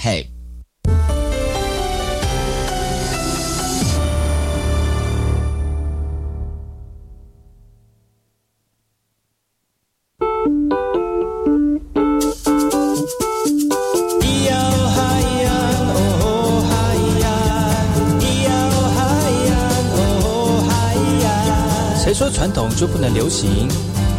嘿。谁说传统就不能流行，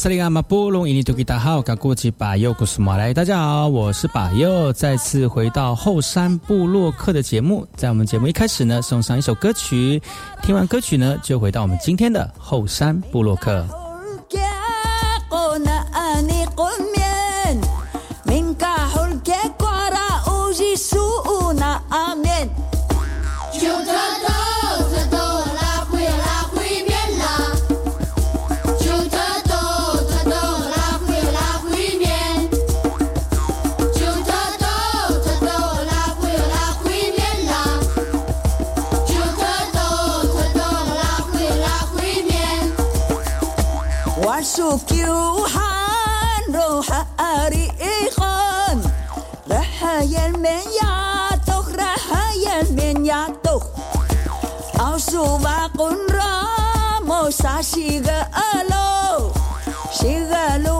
萨利阿马布隆伊尼图吉达好，卡古吉巴尤古斯马来，大家好，我是巴尤，再次回到后山部落客的节目。在我们节目一开始呢，送上一首歌曲，听完歌曲呢，就回到我们今天的后山部落客。suba kun ramo sa shiga alo shiga lo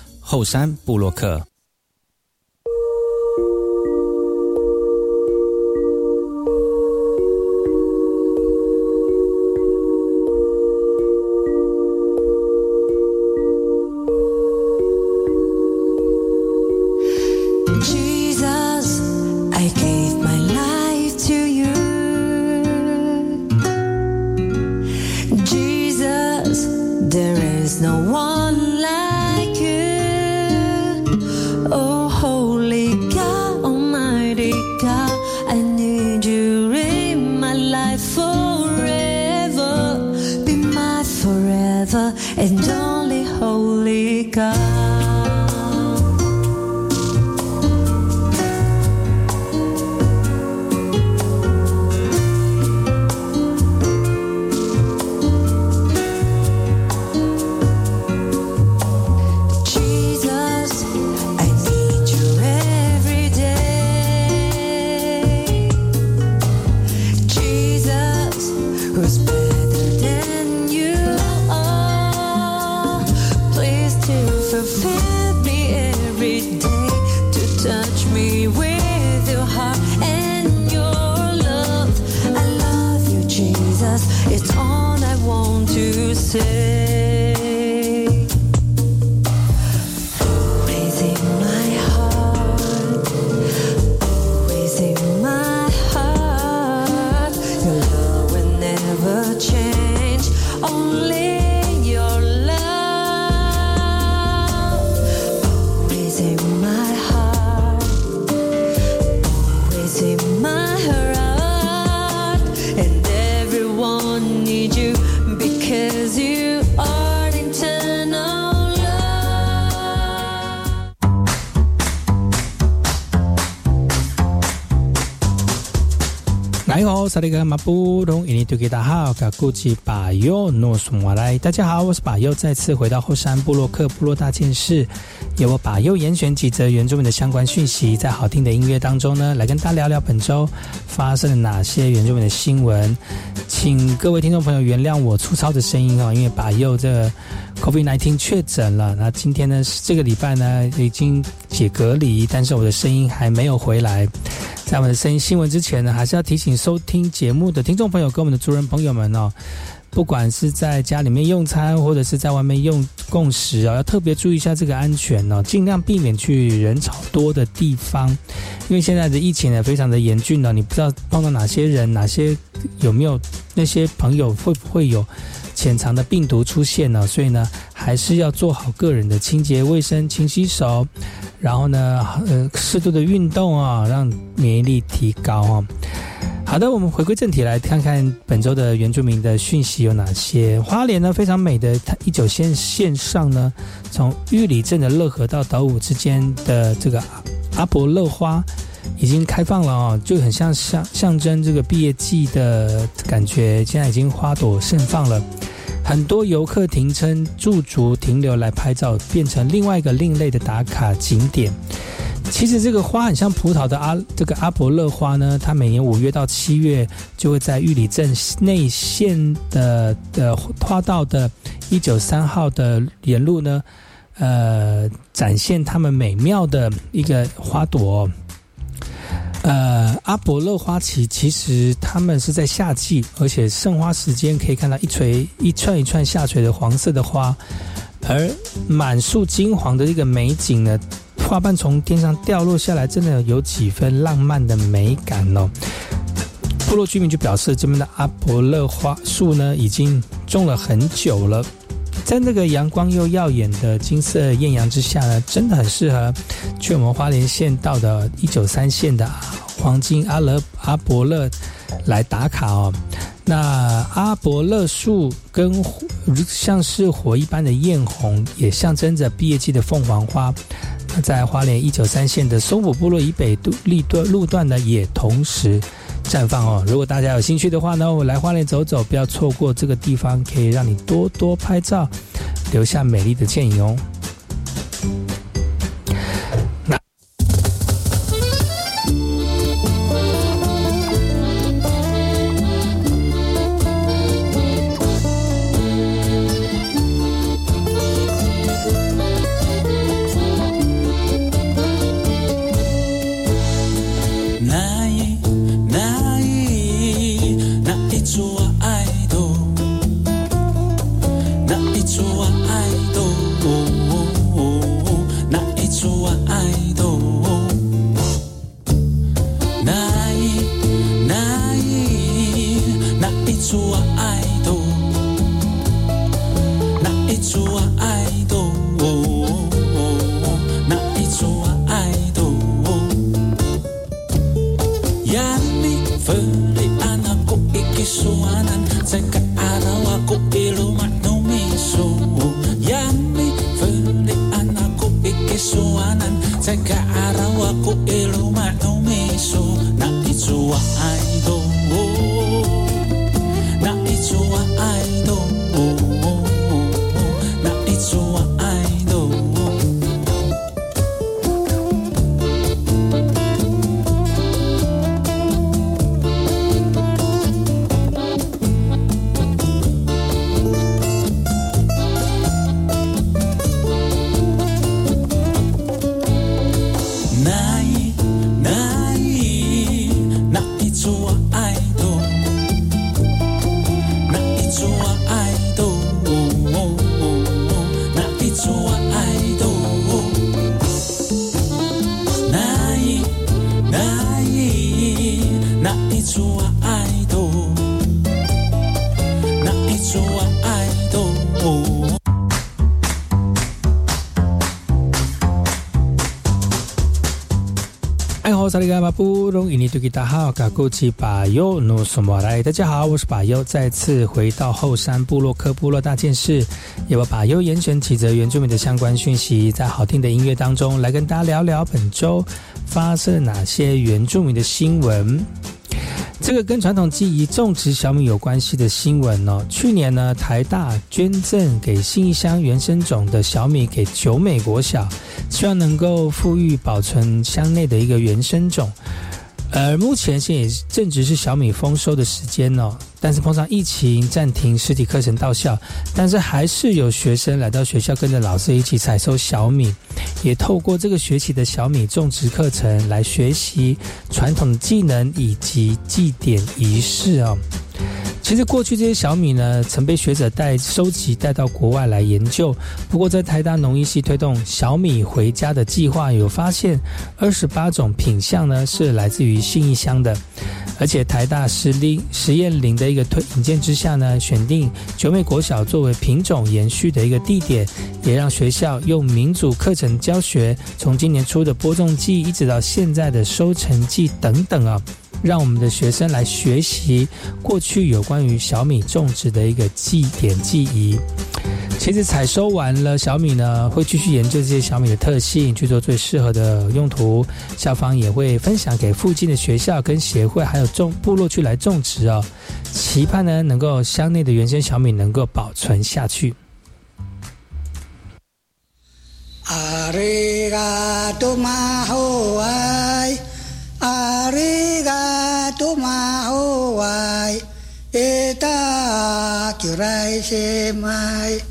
后山布洛克。Say. 萨利格马布隆，印尼多吉达好，嘎古吉巴尤诺苏马来。大家好，我是巴尤，再次回到后山部落克部落大件事，由我巴尤严选几则原住民的相关讯息，在好听的音乐当中呢，来跟大家聊聊本周发生了哪些原住民的新闻。请各位听众朋友原谅我粗糙的声音哦，因为巴尤这 COVID 1 9确诊了。那今天呢，是这个礼拜呢已经解隔离，但是我的声音还没有回来。在我们的声音新闻之前呢，还是要提醒收听节目的听众朋友跟我们的族人朋友们哦，不管是在家里面用餐，或者是在外面用共食啊、要特别注意一下这个安全哦，尽量避免去人潮多的地方，因为现在的疫情呢非常的严峻呢，你不知道碰到哪些人，哪些有没有那些朋友会不会有潜藏的病毒出现了？所以呢，还是要做好个人的清洁卫生，勤洗手。然后呢，呃，适度的运动啊，让免疫力提高啊。好的，我们回归正题，来看看本周的原住民的讯息有哪些。花莲呢，非常美的它一九线线上呢，从玉里镇的乐河到岛五之间的这个阿伯乐花已经开放了哦，就很像象象征这个毕业季的感觉。现在已经花朵盛放了。很多游客停车驻足停留来拍照，变成另外一个另类的打卡景点。其实这个花很像葡萄的阿这个阿伯乐花呢，它每年五月到七月就会在玉里镇内线的的花道的一九三号的沿路呢，呃，展现它们美妙的一个花朵。呃，阿伯乐花旗其实它们是在夏季，而且盛花时间可以看到一垂一串一串下垂的黄色的花，而满树金黄的这个美景呢，花瓣从天上掉落下来，真的有几分浪漫的美感哦。部落居民就表示，这边的阿伯乐花树呢，已经种了很久了。在那个阳光又耀眼的金色艳阳之下呢，真的很适合去我们花莲县道的一九三线的黄金阿勒阿伯勒来打卡哦。那阿伯勒树跟像是火一般的艳红，也象征着毕业季的凤凰花。那在花莲一九三线的松浦部落以北段路段呢，也同时绽放哦。如果大家有兴趣的话呢，我来花莲走走，不要错过这个地方，可以让你多多拍照，留下美丽的倩影哦。那一出我爱都，那一出我爱都。爱好萨利嘎巴布隆伊尼图吉达好，嘎古吉巴尤努苏莫来，大家好，我是巴尤，再次回到后山部落科部落大件事，也把巴尤严选几则原住民的相关讯息，在好听的音乐当中来跟大家聊聊本周发生了哪些原住民的新闻。这个跟传统技艺种植小米有关系的新闻呢，去年呢，台大捐赠给新义乡原生种的小米给九美国小，希望能够富裕保存乡内的一个原生种。而目前现也正值是小米丰收的时间哦，但是碰上疫情暂停实体课程到校，但是还是有学生来到学校跟着老师一起采收小米，也透过这个学期的小米种植课程来学习传统技能以及祭典仪式哦。其实过去这些小米呢，曾被学者带收集带到国外来研究。不过在台大农艺系推动小米回家的计划，有发现二十八种品相呢是来自于信义乡的。而且台大实林实验林的一个推引荐之下呢，选定九美国小作为品种延续的一个地点，也让学校用民主课程教学，从今年初的播种季一直到现在的收成季等等啊。让我们的学生来学习过去有关于小米种植的一个祭典记忆。其实采收完了小米呢，会继续研究这些小米的特性，去做最适合的用途。校方也会分享给附近的学校跟协会，还有种部落去来种植哦，期盼呢能够乡内的原生小米能够保存下去。ありがとまほわ chiều rai xe mai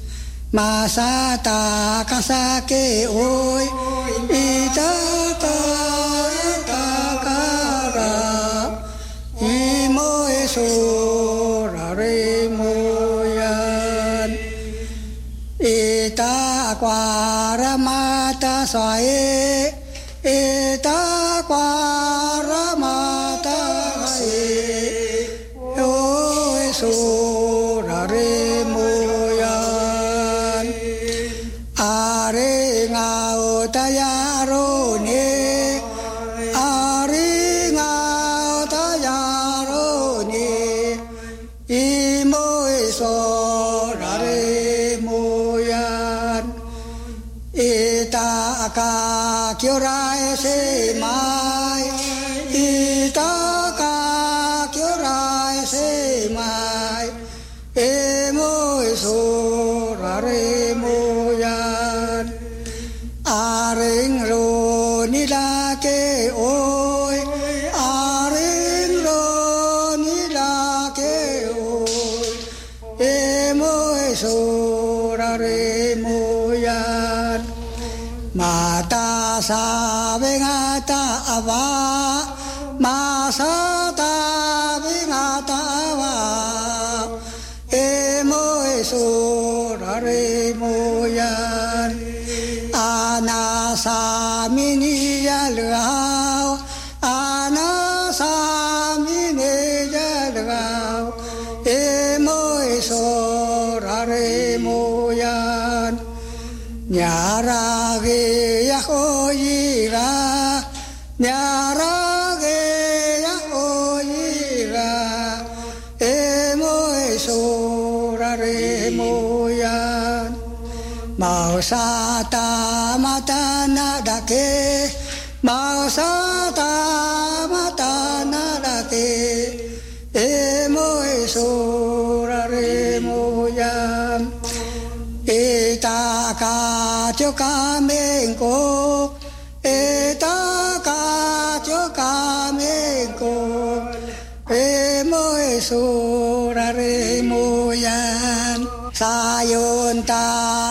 mà sa ta ca sa kê ôi y ta ta ta ra y môi su ra rê môi an. Y ta qua ra ma ta xoay y e, यान माता सा विघाता अवा मा सता विघाता वा ए मोय सो रे Mausata mata nada que, Mausata mata que, Emo esora remo yam, Eta cacho camenco, Eta cacho camenco, Emo esora remo yam, Sayonta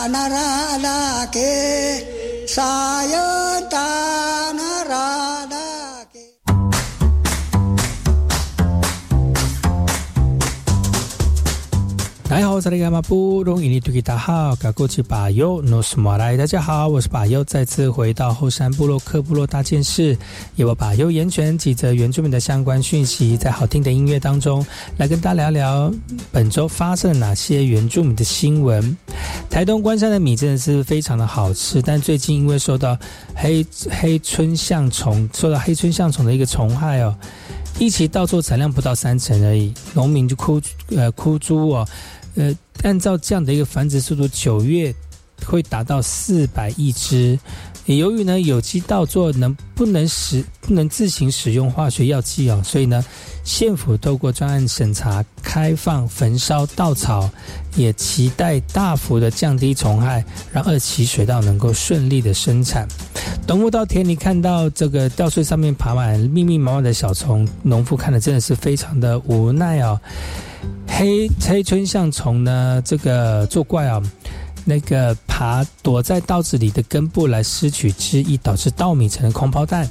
杀来好，这里干嘛不容易？你对大家好，嘎过去巴友诺斯马来，大家好，我是巴友，再次回到后山部落克部落大件事，由我巴友严选几则原住民的相关讯息，在好听的音乐当中来跟大家聊聊本周发生了哪些原住民的新闻。台东关山的米真的是非常的好吃，但最近因为受到黑黑春象虫受到黑春象虫的一个虫害哦，一起稻作产量不到三成而已，农民就哭呃哭猪哦。呃，按照这样的一个繁殖速度，九月会达到四百亿只。由于呢，有机稻作能不能使不能自行使用化学药剂哦，所以呢，县府透过专案审查，开放焚烧稻草，也期待大幅的降低虫害，让二期水稻能够顺利的生产。农夫到田里看到这个稻穗上面爬满密密麻麻的小虫，农夫看的真的是非常的无奈哦。黑黑春象虫呢，这个作怪啊，那个爬躲在稻子里的根部来拾取汁液，导致稻米成了空包蛋。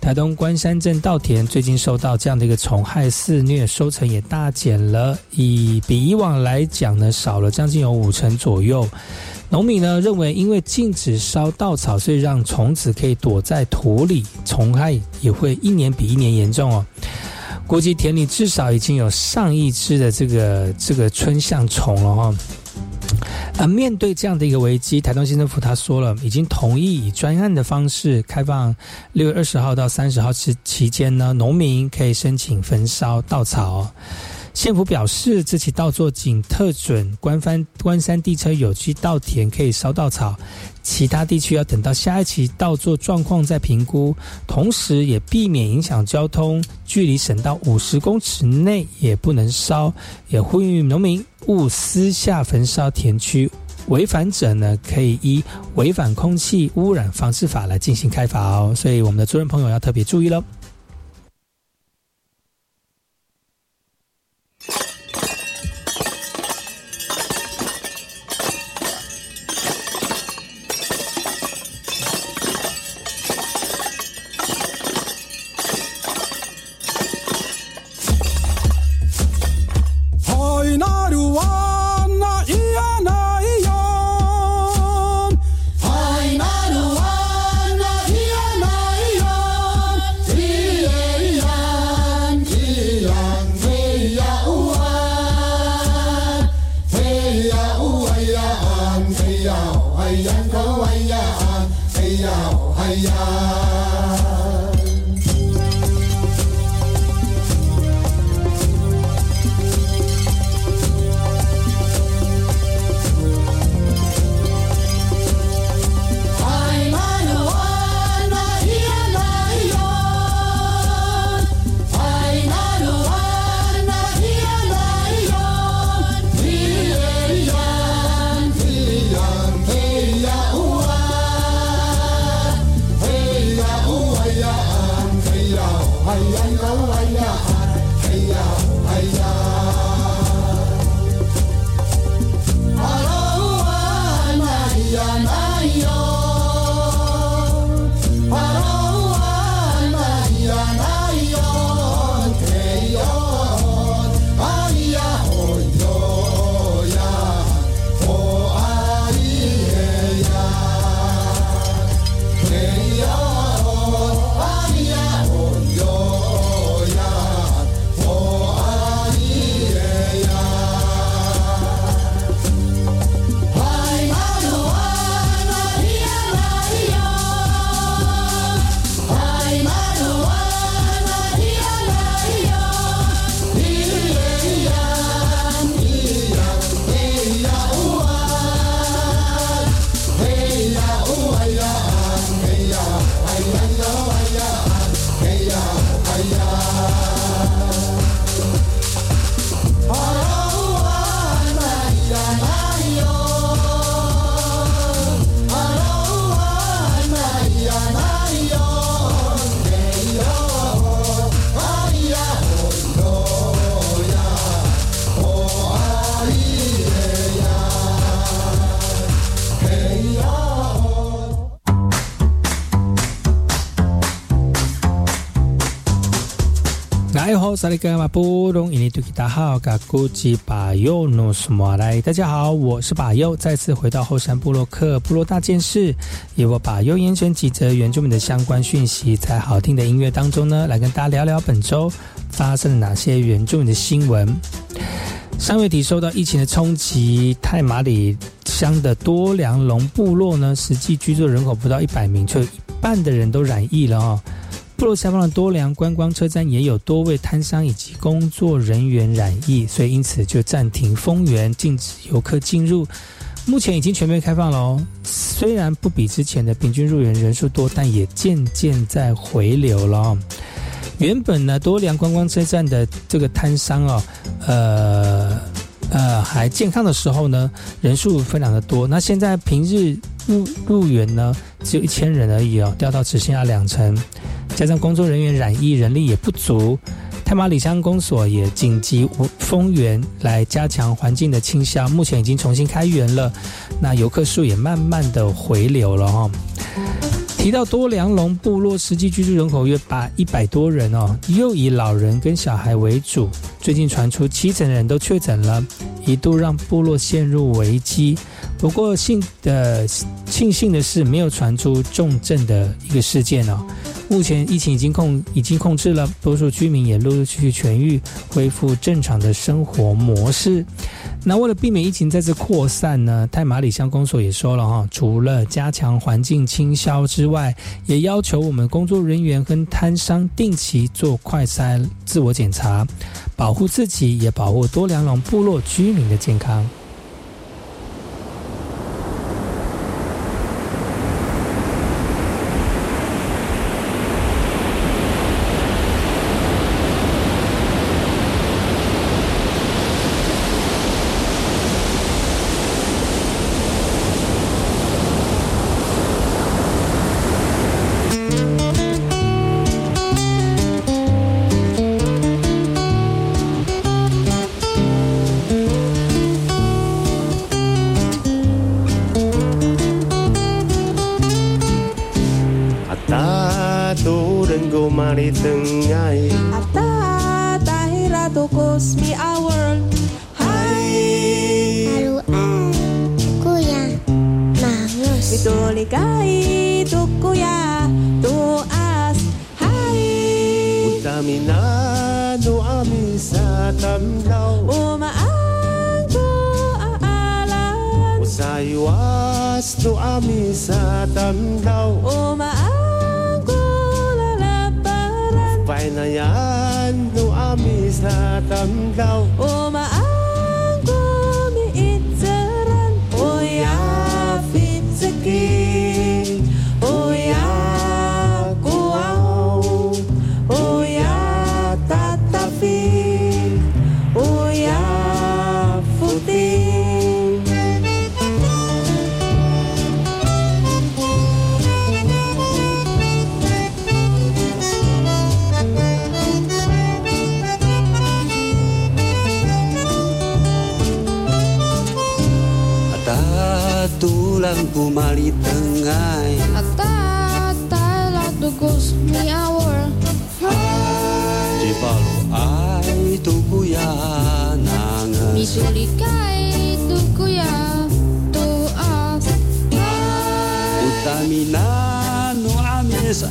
台东关山镇稻田最近受到这样的一个虫害肆虐，收成也大减了，以比以往来讲呢，少了将近有五成左右。农民呢认为，因为禁止烧稻草，所以让虫子可以躲在土里，虫害也会一年比一年严重哦。估计田里至少已经有上亿只的这个这个春象虫了哈。而面对这样的一个危机，台东县政府他说了，已经同意以专案的方式开放六月二十号到三十号期期间呢，农民可以申请焚烧稻草。县府表示，这起稻作仅特准关山关山地车有机稻田可以烧稻草，其他地区要等到下一期稻作状况再评估。同时，也避免影响交通，距离省道五十公尺内也不能烧。也呼吁农民勿私下焚烧田区，违反者呢可以依违反空气污染防治法来进行开罚哦。所以，我们的租人朋友要特别注意喽。萨利格马布隆伊尼图吉达好，嘎古吉巴尤努斯马来。大家好，我是巴尤，再次回到后山部落克部落大件事，由我巴尤严选几则原住民的相关讯息，在好听的音乐当中呢，来跟大家聊聊本周发生了哪些原住民的新闻。上月底受到疫情的冲击，太马里乡的多良龙部落呢，实际居住人口不到一百名，却有一半的人都染疫了哦。部落下方的多良观光车站也有多位摊商以及工作人员染疫，所以因此就暂停封园，禁止游客进入。目前已经全面开放了哦，虽然不比之前的平均入园人数多，但也渐渐在回流了。原本呢，多良观光车站的这个摊商哦，呃呃还健康的时候呢，人数非常的多。那现在平日入入园呢，只有一千人而已哦，掉到只剩下两成。加上工作人员染疫，人力也不足，太马里乡公所也紧急封园来加强环境的清消。目前已经重新开园了，那游客数也慢慢的回流了哈。提到多良龙部落，实际居住人口约八一百多人哦，又以老人跟小孩为主。最近传出七成人都确诊了，一度让部落陷入危机。不过幸的庆幸的是，没有传出重症的一个事件哦。目前疫情已经控已经控制了，多数居民也陆陆续续痊愈，恢复正常的生活模式。那为了避免疫情再次扩散呢，太马里乡公所也说了哈，除了加强环境清消之外，也要求我们工作人员跟摊商定期做快筛自我检查，保护自己，也保护多良龙部落居民的健康。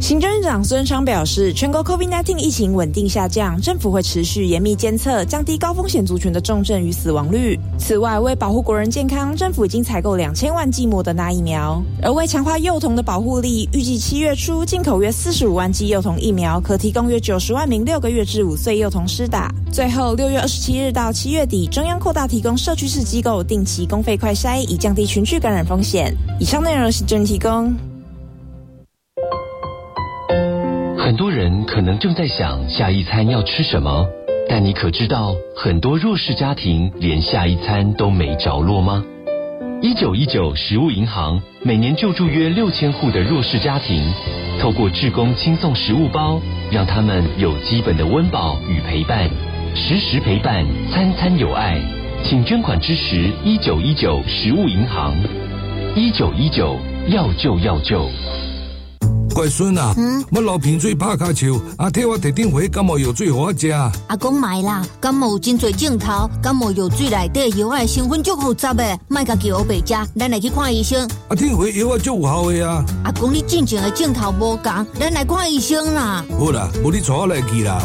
行政院长孙昌表示，全国 COVID-19 疫情稳定下降，政府会持续严密监测，降低高风险族群的重症与死亡率。此外，为保护国人健康，政府已经采购两千万剂莫德纳疫苗。而为强化幼童的保护力，预计七月初进口约四十五万剂幼童疫苗，可提供约九十万名六个月至五岁幼童施打。最后，六月二十七日到七月底，中央扩大提供社区式机构定期公费快筛，以降低群聚感染风险。以上内容是政提供。很多人可能正在想下一餐要吃什么，但你可知道很多弱势家庭连下一餐都没着落吗？一九一九食物银行每年救助约六千户的弱势家庭，透过志工轻送食物包，让他们有基本的温饱与陪伴，时时陪伴，餐餐有爱。请捐款支持一九一九食物银行，一九一九要救要救。乖孙啊，嗯我流鼻水拍卡球，阿替我摕顶回感冒药水互我食。阿公买啦，感冒有真侪镜头，感冒药水内底药爱成分足复杂的，卖家己乌白食，咱来去看医生。阿顶回药啊足有效的啊。阿公你进前的镜头无共，咱来看医生啦。好啦，无你坐我来去啦。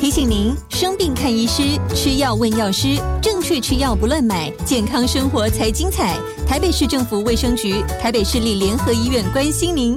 提醒您：生病看医师，吃药问药师，正确吃药不乱买，健康生活才精彩。台北市政府卫生局、台北市立联合医院关心您。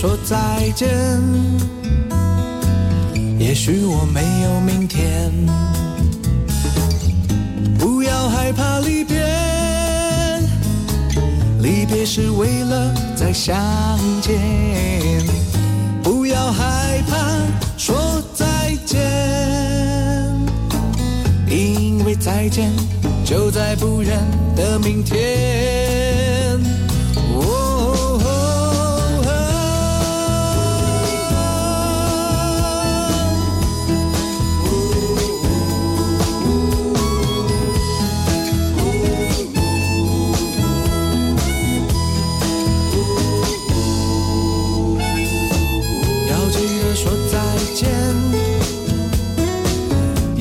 说再见，也许我没有明天。不要害怕离别，离别是为了再相见。不要害怕说再见。因为再见就在不远的明天。哦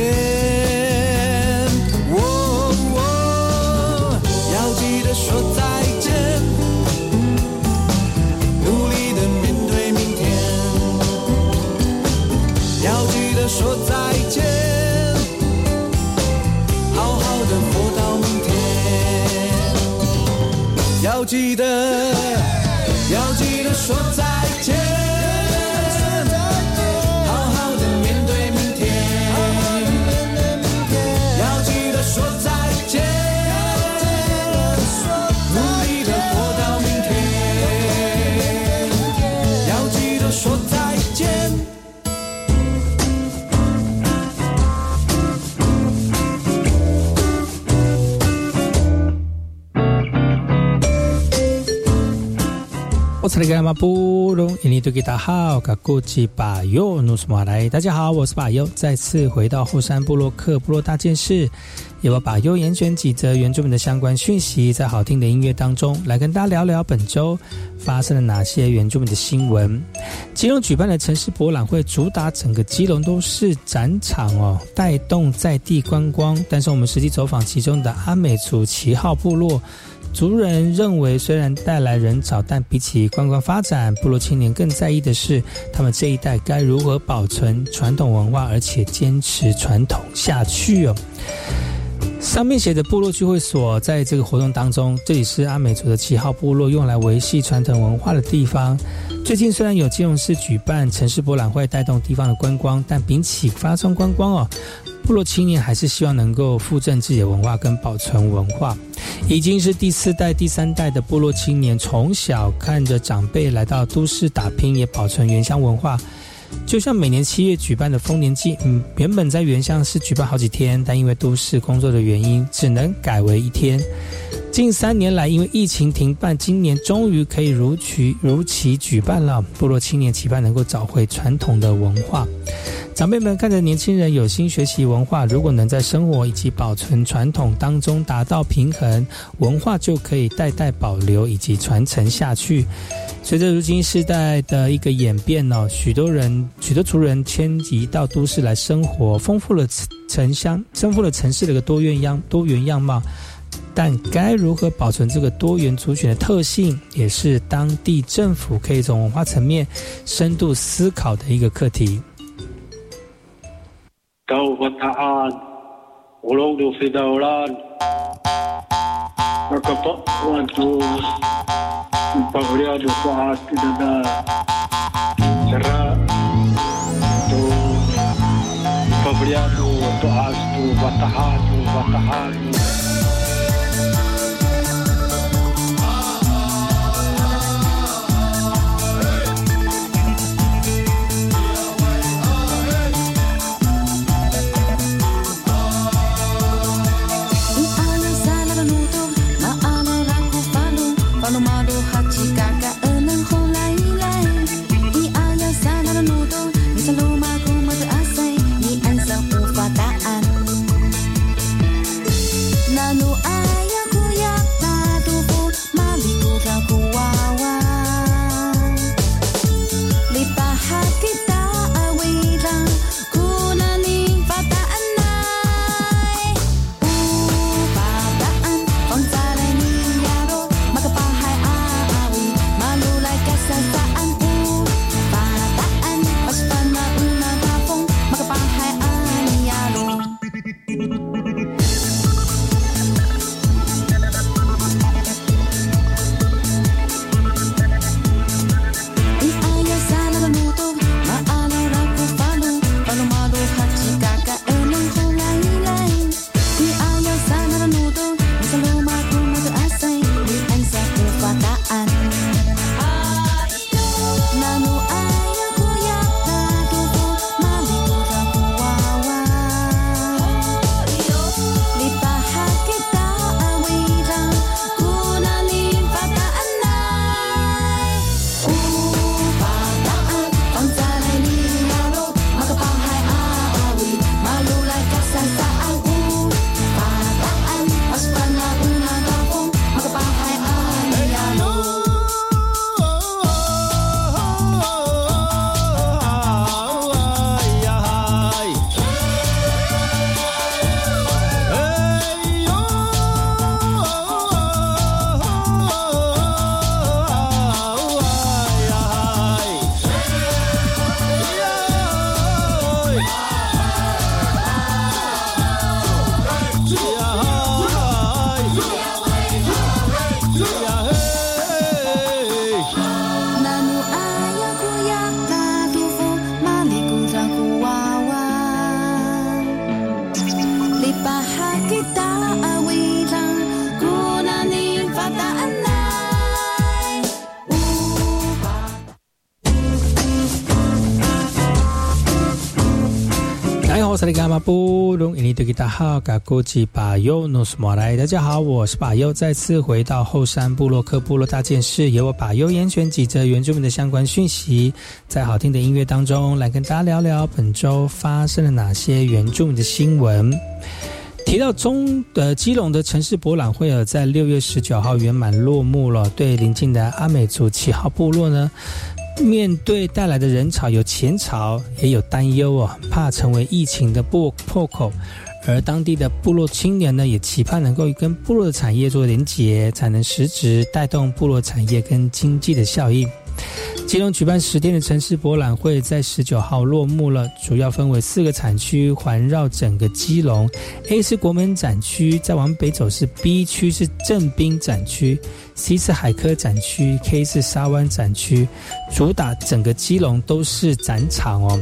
天喔喔要记得说再见。努力的面对明天。要记得说再见。好好的活到明天。要记得要记得说再我是那个马布隆，印尼多吉达好，卡古吉巴尤努斯马来。大家好，我是巴尤，再次回到后山部落克部落大件事，也我把优严选几则原住民的相关讯息，在好听的音乐当中来跟大家聊聊本周发生了哪些原住民的新闻。基隆举办的城市博览会，主打整个基隆都是展场哦，带动在地观光。但是我们实际走访其中的阿美族旗号部落。族人认为，虽然带来人潮，但比起观光发展，部落青年更在意的是，他们这一代该如何保存传统文化，而且坚持传统下去哦。上面写的部落聚会所在这个活动当中，这里是阿美族的七号部落，用来维系传统文化的地方。最近虽然有金融市举办城市博览会，带动地方的观光，但比起发送观光哦，部落青年还是希望能够复振自己的文化跟保存文化。已经是第四代、第三代的部落青年，从小看着长辈来到都市打拼，也保存原乡文化。就像每年七月举办的丰年祭，嗯，原本在原乡是举办好几天，但因为都市工作的原因，只能改为一天。近三年来，因为疫情停办，今年终于可以如期如期举办了。部落青年期盼能够找回传统的文化。长辈们看着年轻人有心学习文化，如果能在生活以及保存传统当中达到平衡，文化就可以代代保留以及传承下去。随着如今世代的一个演变呢，许多人、许多族人迁移到都市来生活，丰富了城乡，丰富了城市的一个多元样多元样貌。但该如何保存这个多元族群的特性，也是当地政府可以从文化层面深度思考的一个课题。好，我是嘎马布隆，印尼多吉达好，嘎古吉巴尤诺斯马来。大家好，我是巴尤，再次回到后山部落克部落大件事，由我巴尤严选几则原住民的相关讯息，在好听的音乐当中来跟大家聊聊本周发生了哪些原住民的新闻。提到中呃基隆的城市博览会啊，在六月十九号圆满落幕了。对邻近的阿美族七号部落呢，面对带来的人潮，有前潮，也有担忧啊，怕成为疫情的破破口。而当地的部落青年呢，也期盼能够跟部落的产业做连结，才能实质带动部落产业跟经济的效应。基隆举办十天的城市博览会，在十九号落幕了。主要分为四个产区，环绕整个基隆。A 是国门展区，再往北走是 B 区，是正滨展区；C 是海科展区；K 是沙湾展区。主打整个基隆都是展场哦。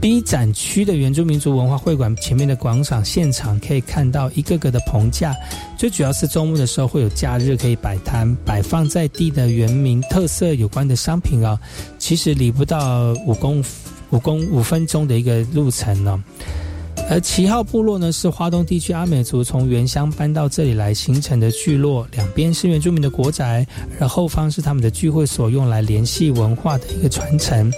B 展区的原住民族文化会馆前面的广场现场，可以看到一个个的棚架，最主要是周末的时候会有假日可以摆摊，摆放在地的原民特色有关的商品啊。其实离不到五公五公五分钟的一个路程呢。而旗号部落呢，是华东地区阿美族从原乡搬到这里来形成的聚落，两边是原住民的国宅，而后方是他们的聚会所，用来联系文化的一个传承。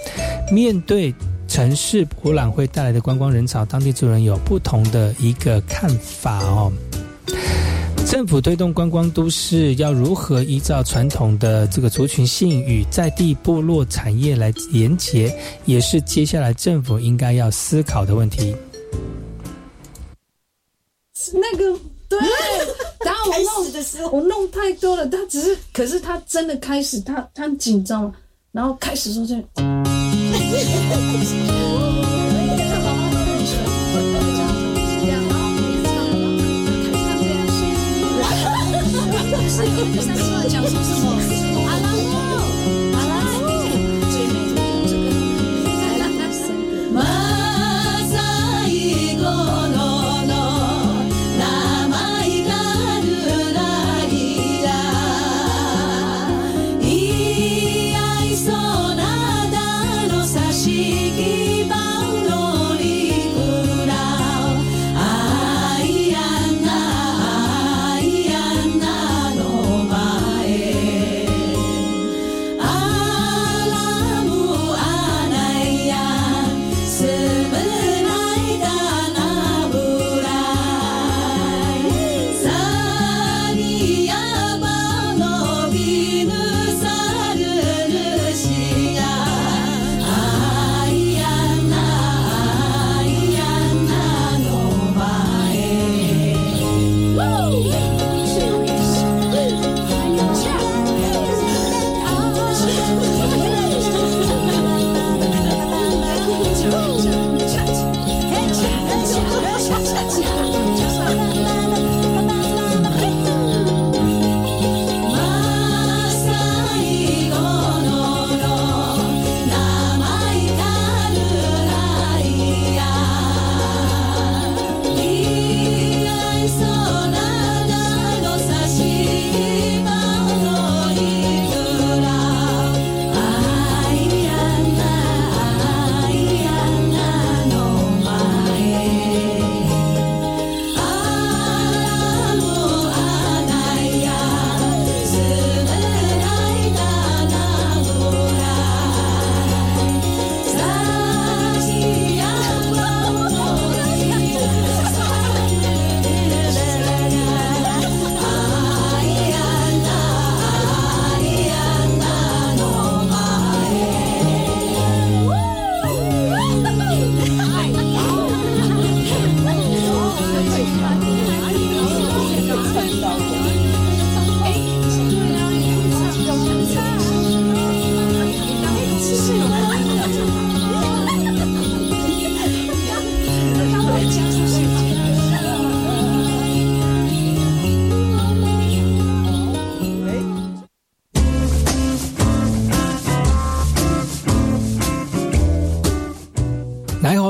面对城市博览会带来的观光人潮，当地族人有不同的一个看法哦。政府推动观光都市，要如何依照传统的这个族群性与在地部落产业来连结，也是接下来政府应该要思考的问题。那个对，然后我弄的时候我弄太多了，他只是，可是他真的开始，他他很紧张，然后开始说 这。是有第三段讲说什么？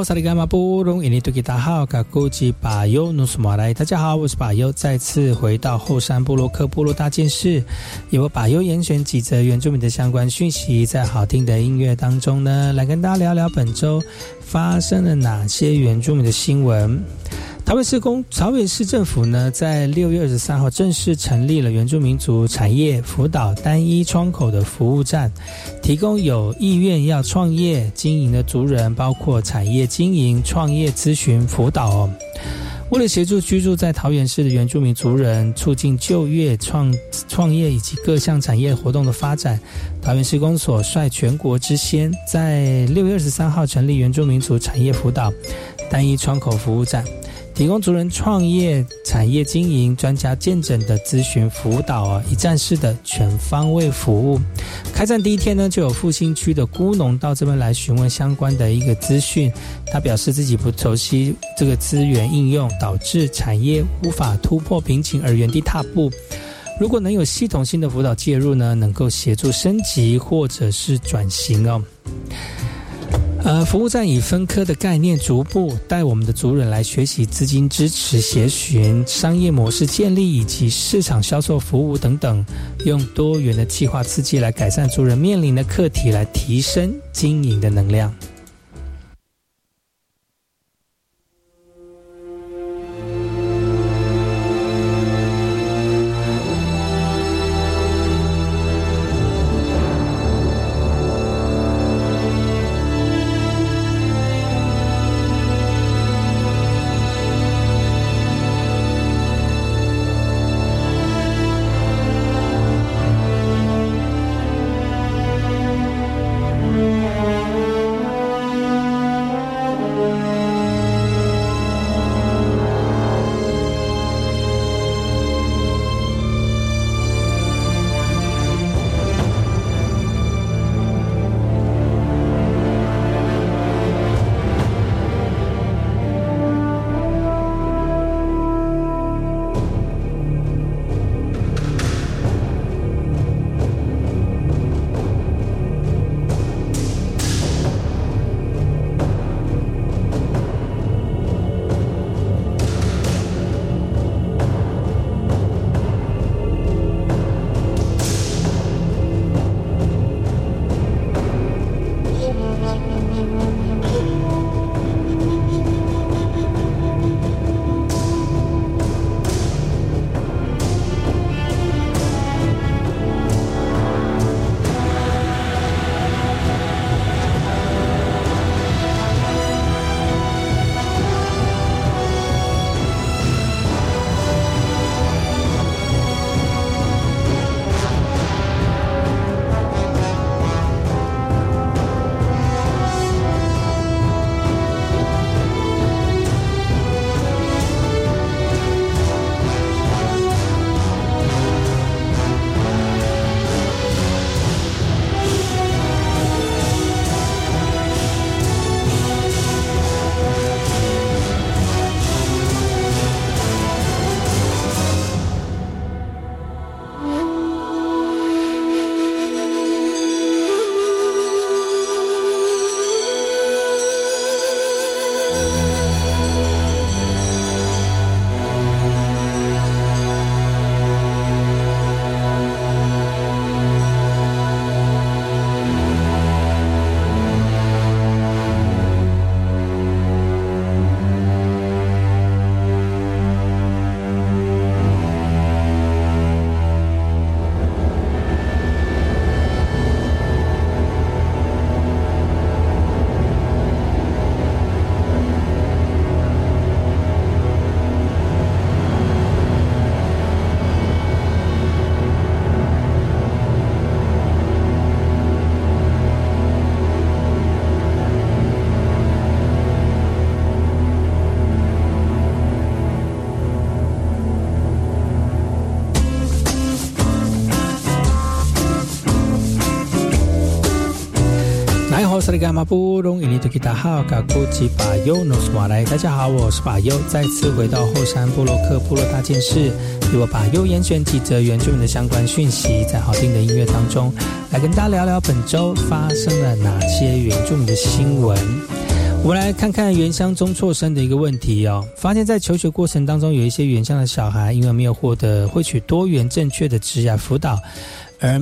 萨利伽马布隆伊尼图吉达好，嘎古吉巴尤努斯马来。大家好，我是巴尤，再次回到后山部落克部落大件事，由我巴尤严选几则原住民的相关讯息，在好听的音乐当中呢，来跟大家聊聊本周发生了哪些原住民的新闻。台北市公台北市政府呢，在六月二十三号正式成立了原住民族产业辅导单一窗口的服务站，提供有意愿要创业经营的族人，包括产业经营、创业咨询辅导。为了协助居住在桃园市的原住民族人，促进就业、创创业以及各项产业活动的发展，桃园市公所率全国之先，在六月二十三号成立原住民族产业辅导单一窗口服务站。提供族人创业、产业经营、专家见证的咨询辅导啊，一站式的全方位服务。开站第一天呢，就有复兴区的孤农到这边来询问相关的一个资讯。他表示自己不熟悉这个资源应用，导致产业无法突破瓶颈而原地踏步。如果能有系统性的辅导介入呢，能够协助升级或者是转型哦。呃，服务站以分科的概念，逐步带我们的族人来学习资金支持、协寻、商业模式建立以及市场销售服务等等，用多元的计划刺激来改善族人面临的课题，来提升经营的能量。大家好，我是巴尤，再次回到后山部落克部落大件事，由我巴尤严选几则原住民的相关讯息，在好听的音乐当中，来跟大家聊聊本周发生了哪些原住民的新闻。我们来看看原乡中辍生的一个问题哦。发现，在求学过程当中，有一些原乡的小孩，因为没有获得获取多元正确的职业辅导，而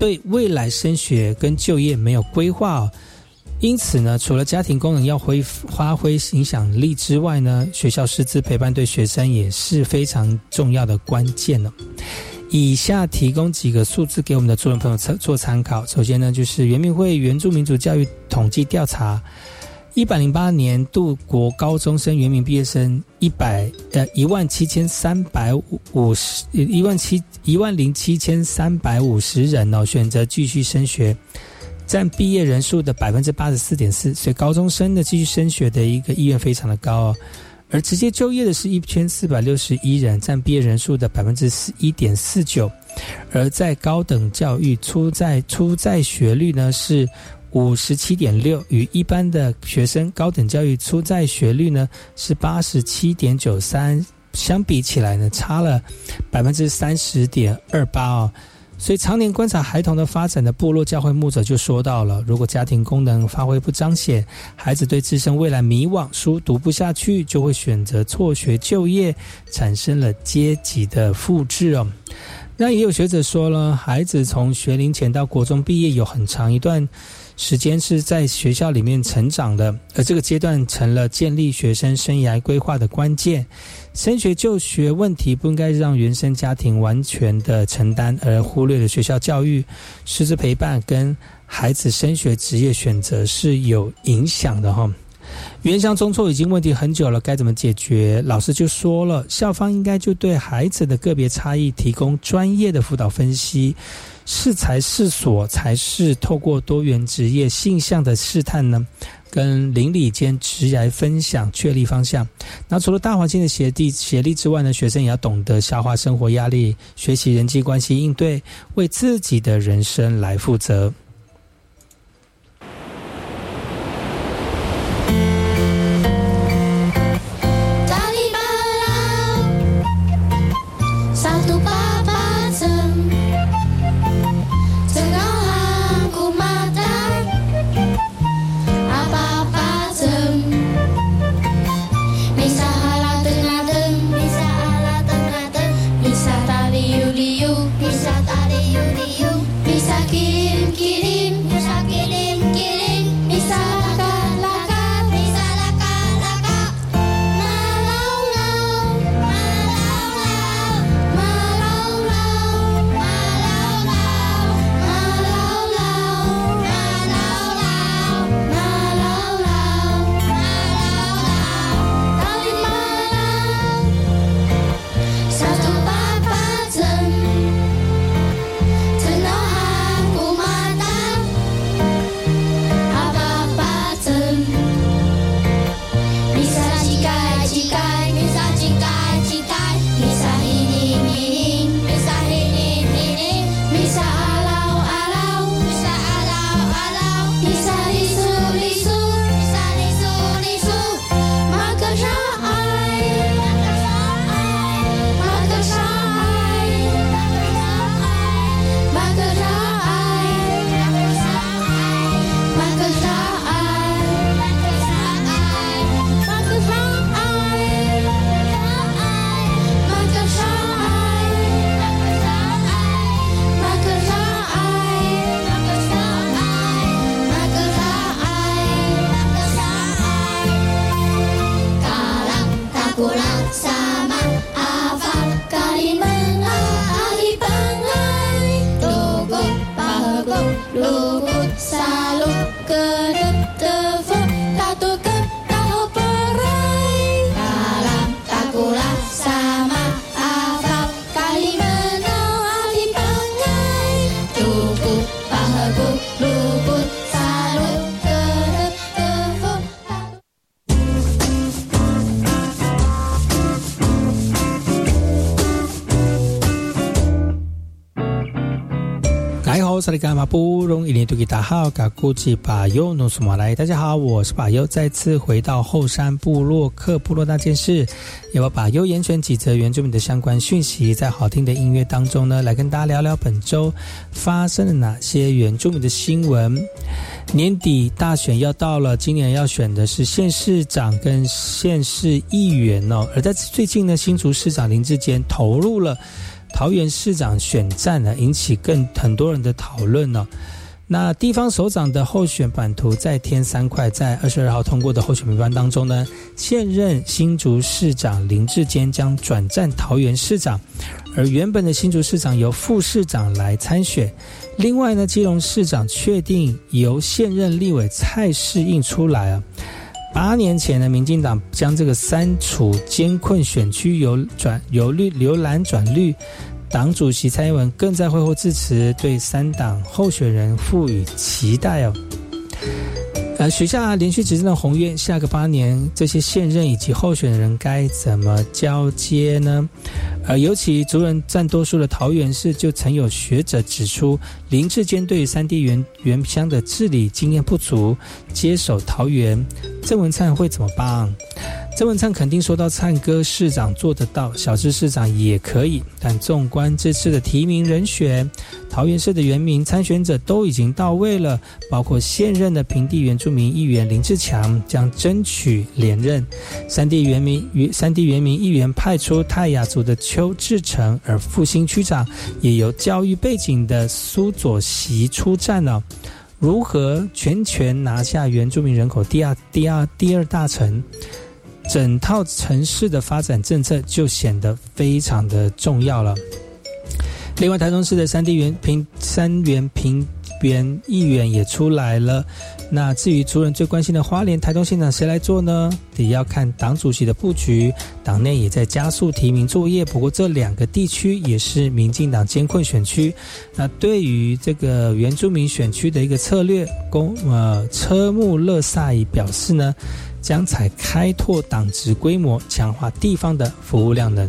对未来升学跟就业没有规划。因此呢，除了家庭功能要挥发挥影响力之外呢，学校师资陪伴对学生也是非常重要的关键呢。以下提供几个数字给我们的主人朋友参做参考。首先呢，就是原民会原住民族教育统计调查。一百零八年度国高中生原民毕业生一百呃一万七千三百五十一万七一万零七千三百五十人哦，选择继续升学，占毕业人数的百分之八十四点四，所以高中生的继续升学的一个意愿非常的高哦。而直接就业的是一千四百六十一人，占毕业人数的百分之一点四九，而在高等教育出在出在学率呢是。五十七点六，与一般的学生高等教育出在学率呢是八十七点九三，相比起来呢差了百分之三十点二八哦。所以常年观察孩童的发展的部落教会牧者就说到了，如果家庭功能发挥不彰显，孩子对自身未来迷惘，书读不下去，就会选择辍学就业，产生了阶级的复制哦。那也有学者说了，孩子从学龄前到国中毕业有很长一段。时间是在学校里面成长的，而这个阶段成了建立学生生涯规划的关键。升学就学问题不应该让原生家庭完全的承担，而忽略了学校教育、师资陪伴跟孩子升学职业选择是有影响的哈。原乡中错已经问题很久了，该怎么解决？老师就说了，校方应该就对孩子的个别差异提供专业的辅导分析。是才是所才是透过多元职业性向的试探呢，跟邻里间直来分享确立方向。那除了大环境的协力协力之外呢，学生也要懂得消化生活压力，学习人际关系应对，为自己的人生来负责。No. 萨利伽马布隆伊尼图吉达好，嘎古吉巴尤努苏马来，大家好，我是巴尤，再次回到后山部落克部落那件事，也要把优严选几则原住民的相关讯息，在好听的音乐当中呢，来跟大家聊聊本周发生了哪些原住民的新闻。年底大选要到了，今年要选的是县市长跟县市议员哦，而在最近呢，新竹市长林志坚投入了。桃园市长选战呢，引起更很多人的讨论呢。那地方首长的候选版图再添三块，在二十二号通过的候选名单当中呢，现任新竹市长林志坚将转战桃园市长，而原本的新竹市长由副市长来参选。另外呢，基隆市长确定由现任立委蔡世应出来啊。八年前的，民进党将这个三处艰困选区由转由绿由蓝转绿，党主席蔡英文更在会后致辞，对三党候选人赋予期待哦。呃，许下连续执政的宏愿，下个八年这些现任以及候选人该怎么交接呢？呃，尤其族人占多数的桃园市，就曾有学者指出，林志坚对三地原原乡的治理经验不足，接手桃园，郑文灿会怎么办？郑文灿肯定说到灿哥市长做得到，小智市长也可以。但纵观这次的提名人选，桃园市的原民参选者都已经到位了，包括现任的平地原住民议员林志强将争取连任，三地原民与三地原民议员派出泰雅族的邱志成，而复兴区长也由教育背景的苏佐席出战了。如何全权拿下原住民人口第二第二第二大城？整套城市的发展政策就显得非常的重要了。另外，台中市的三地原平三元平原议员也出来了。那至于族人最关心的花莲台中县长谁来做呢？得要看党主席的布局，党内也在加速提名作业。不过这两个地区也是民进党艰困选区。那对于这个原住民选区的一个策略，公呃车木乐萨伊表示呢。将采开拓党职规模，强化地方的服务量能。